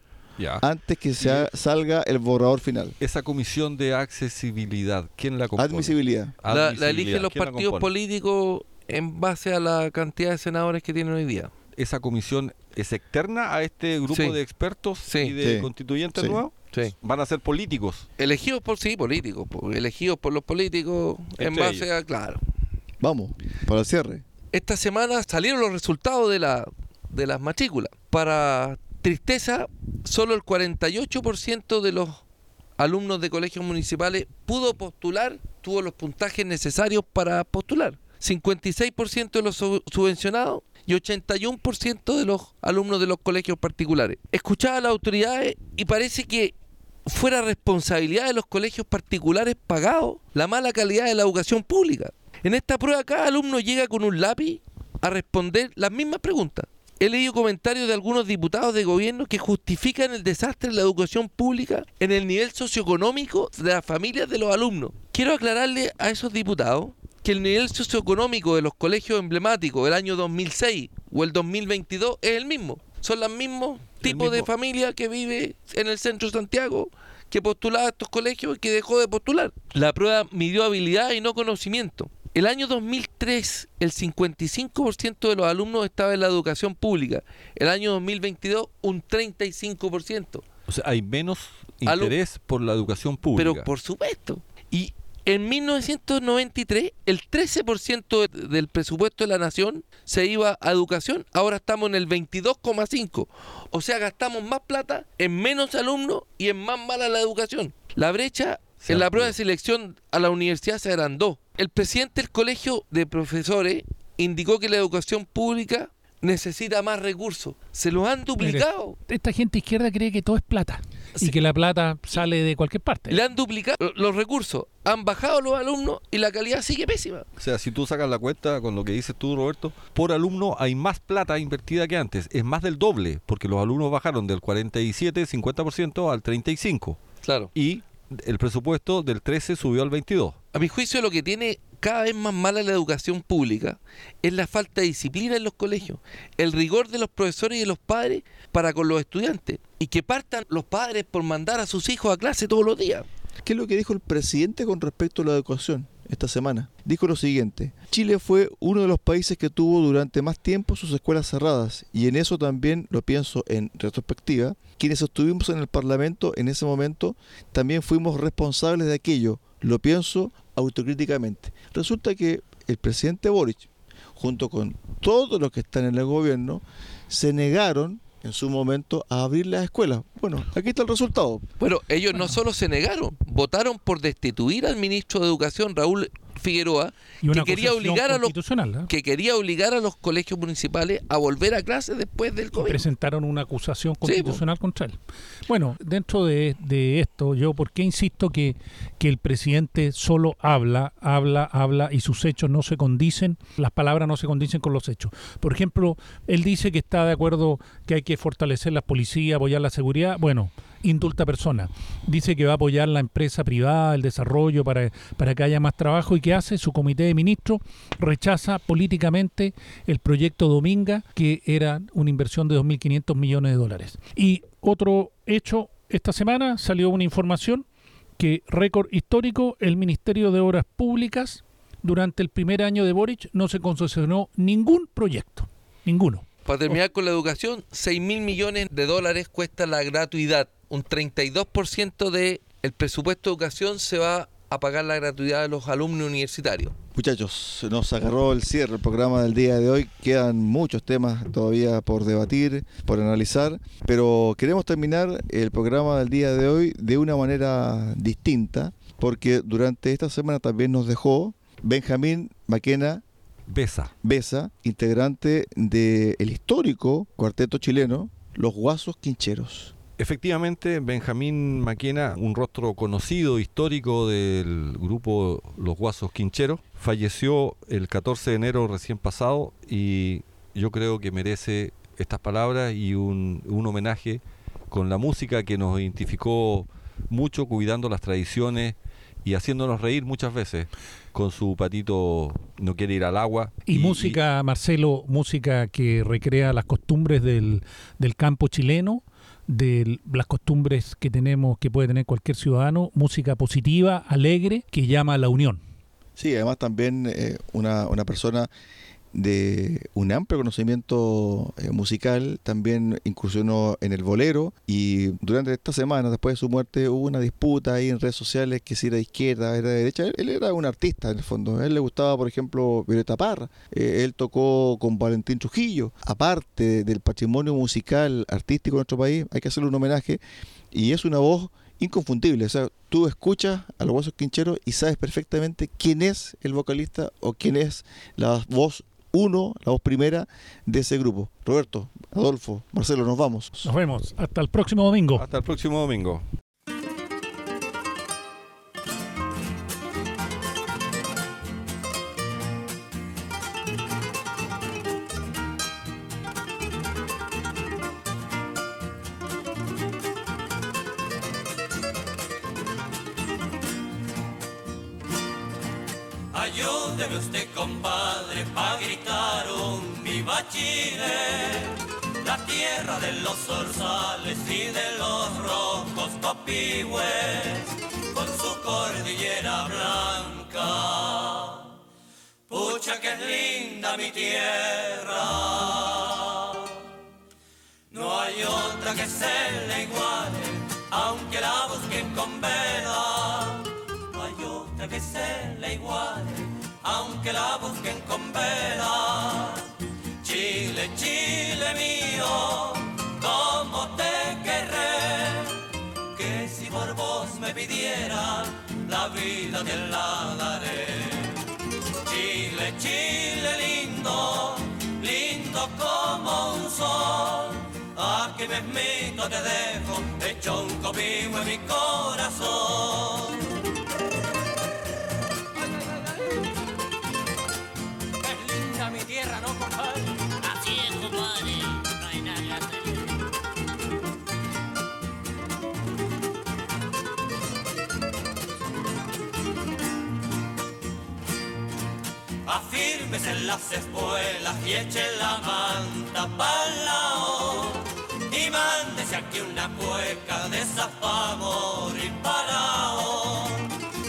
antes que se salga el borrador final. Esa comisión de accesibilidad, ¿quién la compone? Admisibilidad. La, eligen los partidos políticos en base a la cantidad de senadores que tienen hoy día. ¿Esa comisión es externa a este grupo de expertos y de constituyentes nuevos? Van a ser políticos. Elegidos por sí, políticos. elegidos por los políticos en base a, claro. Vamos, para el cierre. Esta semana salieron los resultados de, la, de las matrículas. Para tristeza, solo el 48% de los alumnos de colegios municipales pudo postular, tuvo los puntajes necesarios para postular. 56% de los subvencionados y 81% de los alumnos de los colegios particulares. Escuchaba a las autoridades y parece que fuera responsabilidad de los colegios particulares pagados la mala calidad de la educación pública. En esta prueba cada alumno llega con un lápiz a responder las mismas preguntas. He leído comentarios de algunos diputados de gobierno que justifican el desastre de la educación pública en el nivel socioeconómico de las familias de los alumnos. Quiero aclararle a esos diputados que el nivel socioeconómico de los colegios emblemáticos del año 2006 o el 2022 es el mismo. Son los mismos tipos de familia que vive en el centro de Santiago que postulaba a estos colegios y que dejó de postular. La prueba midió habilidad y no conocimiento. El año 2003, el 55% de los alumnos estaba en la educación pública. El año 2022, un 35%. O sea, hay menos interés por la educación pública. Pero por supuesto. Y en 1993, el 13% del presupuesto de la nación se iba a educación, ahora estamos en el 22,5%. O sea, gastamos más plata en menos alumnos y en más mala la educación. La brecha en la prueba de selección a la universidad se agrandó. El presidente del colegio de profesores indicó que la educación pública necesita más recursos. Se los han duplicado. esta gente izquierda cree que todo es plata y que la plata sale de cualquier parte. Le han duplicado los recursos, han bajado los alumnos y la calidad sigue pésima. O sea, si tú sacas la cuenta con lo que dices tú, Roberto, por alumno hay más plata invertida que antes. Es más del doble, porque los alumnos bajaron del 47, 50% al 35%. Claro. Y el presupuesto del 13 subió al 22. A mi juicio lo que tiene cada vez más mala la educación pública es la falta de disciplina en los colegios, el rigor de los profesores y de los padres para con los estudiantes y que partan los padres por mandar a sus hijos a clase todos los días. ¿Qué es lo que dijo el presidente con respecto a la educación esta semana? Dijo lo siguiente, Chile fue uno de los países que tuvo durante más tiempo sus escuelas cerradas y en eso también lo pienso en retrospectiva, quienes estuvimos en el Parlamento en ese momento también fuimos responsables de aquello, lo pienso autocríticamente. Resulta que el presidente Boric, junto con todos los que están en el gobierno, se negaron en su momento a abrir las escuelas. Bueno, aquí está el resultado. Bueno, ellos no solo se negaron, votaron por destituir al ministro de Educación, Raúl Figueroa que quería obligar a los ¿eh? que quería obligar a los colegios municipales a volver a clases después del COVID. Presentaron una acusación constitucional contra él. Bueno, dentro de, esto, yo por qué insisto que, que el presidente solo habla, habla, habla y sus hechos no se condicen, las palabras no se condicen con los hechos. Por ejemplo, él dice que está de acuerdo que hay que fortalecer la policía, apoyar la seguridad. Bueno, indulta persona. Dice que va a apoyar la empresa privada, el desarrollo para, para que haya más trabajo y que hace su comité de ministros rechaza políticamente el proyecto Dominga, que era una inversión de 2.500 millones de dólares. Y otro hecho, esta semana salió una información que récord histórico, el Ministerio de Obras Públicas durante el primer año de Boric no se concesionó ningún proyecto, ninguno. Para terminar con la educación, 6 mil millones de dólares cuesta la gratuidad. Un 32% del el presupuesto de educación se va a pagar la gratuidad de los alumnos universitarios. Muchachos, nos agarró el cierre el programa del día de hoy. Quedan muchos temas todavía por debatir, por analizar, pero queremos terminar el programa del día de hoy de una manera distinta, porque durante esta semana también nos dejó Benjamín Maquena Besa. Besa, integrante del histórico cuarteto chileno Los Guasos Quincheros. Efectivamente, Benjamín Maquena, un rostro conocido, histórico del grupo Los Guasos Quincheros, falleció el 14 de enero recién pasado y yo creo que merece estas palabras y un, un homenaje con la música que nos identificó mucho, cuidando las tradiciones y haciéndonos reír muchas veces con su patito no quiere ir al agua. Y, música, Marcelo, música que recrea las costumbres del, del campo chileno, de las costumbres que tenemos, que puede tener cualquier ciudadano, música positiva, alegre, que llama a la unión. Sí, además también eh, una, una persona de un amplio conocimiento eh, musical, también incursionó en el bolero y durante esta semana, después de su muerte, hubo una disputa ahí en redes sociales que si era de izquierda, era de derecha. Él, era un artista en el fondo. Él le gustaba, por ejemplo, Violeta Parra. Eh, él tocó con Valentín Trujillo. Aparte del patrimonio musical artístico de nuestro país, hay que hacerle un homenaje y es una voz inconfundible. O sea, tú escuchas a los huesos quincheros y sabes perfectamente quién es el vocalista o quién es la voz uno, la voz primera de ese grupo. Roberto, Adolfo, Marcelo, nos vamos. Nos vemos. Hasta el próximo domingo. Hasta el próximo domingo. Chile, la tierra de los zorzales y de los rojos copihue con su cordillera blanca. Pucha que es linda mi tierra, no hay otra que se le iguale, aunque la busquen con vela que se le iguale, aunque la busquen con vela. Chile, mío, como te querré, que si por vos me pidiera, la vida te la daré. Chile, Chile lindo, lindo como un sol, aquí mismito te dejo, hecho un copihue en mi corazón. En las espuelas y eche la manta pa'l lado. Y mándese aquí una cueca de zafamor y parao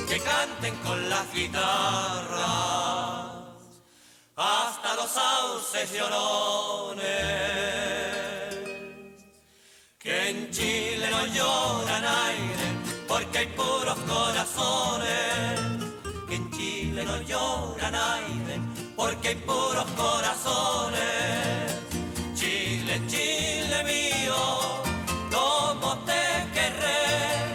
que canten con las guitarras hasta los sauces llorones, que en Chile no lloran aire, porque hay puros corazones, que en Chile no lloran aire, hay puros corazones. Chile, Chile mío, como te querré,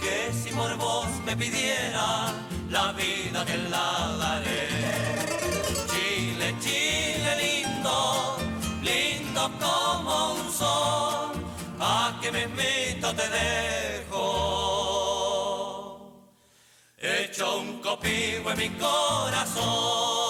que si por vos me pidiera, la vida te la daré. Chile, lindo, lindo como un sol, a que me invito te dejo. Hecho un copivo en mi corazón.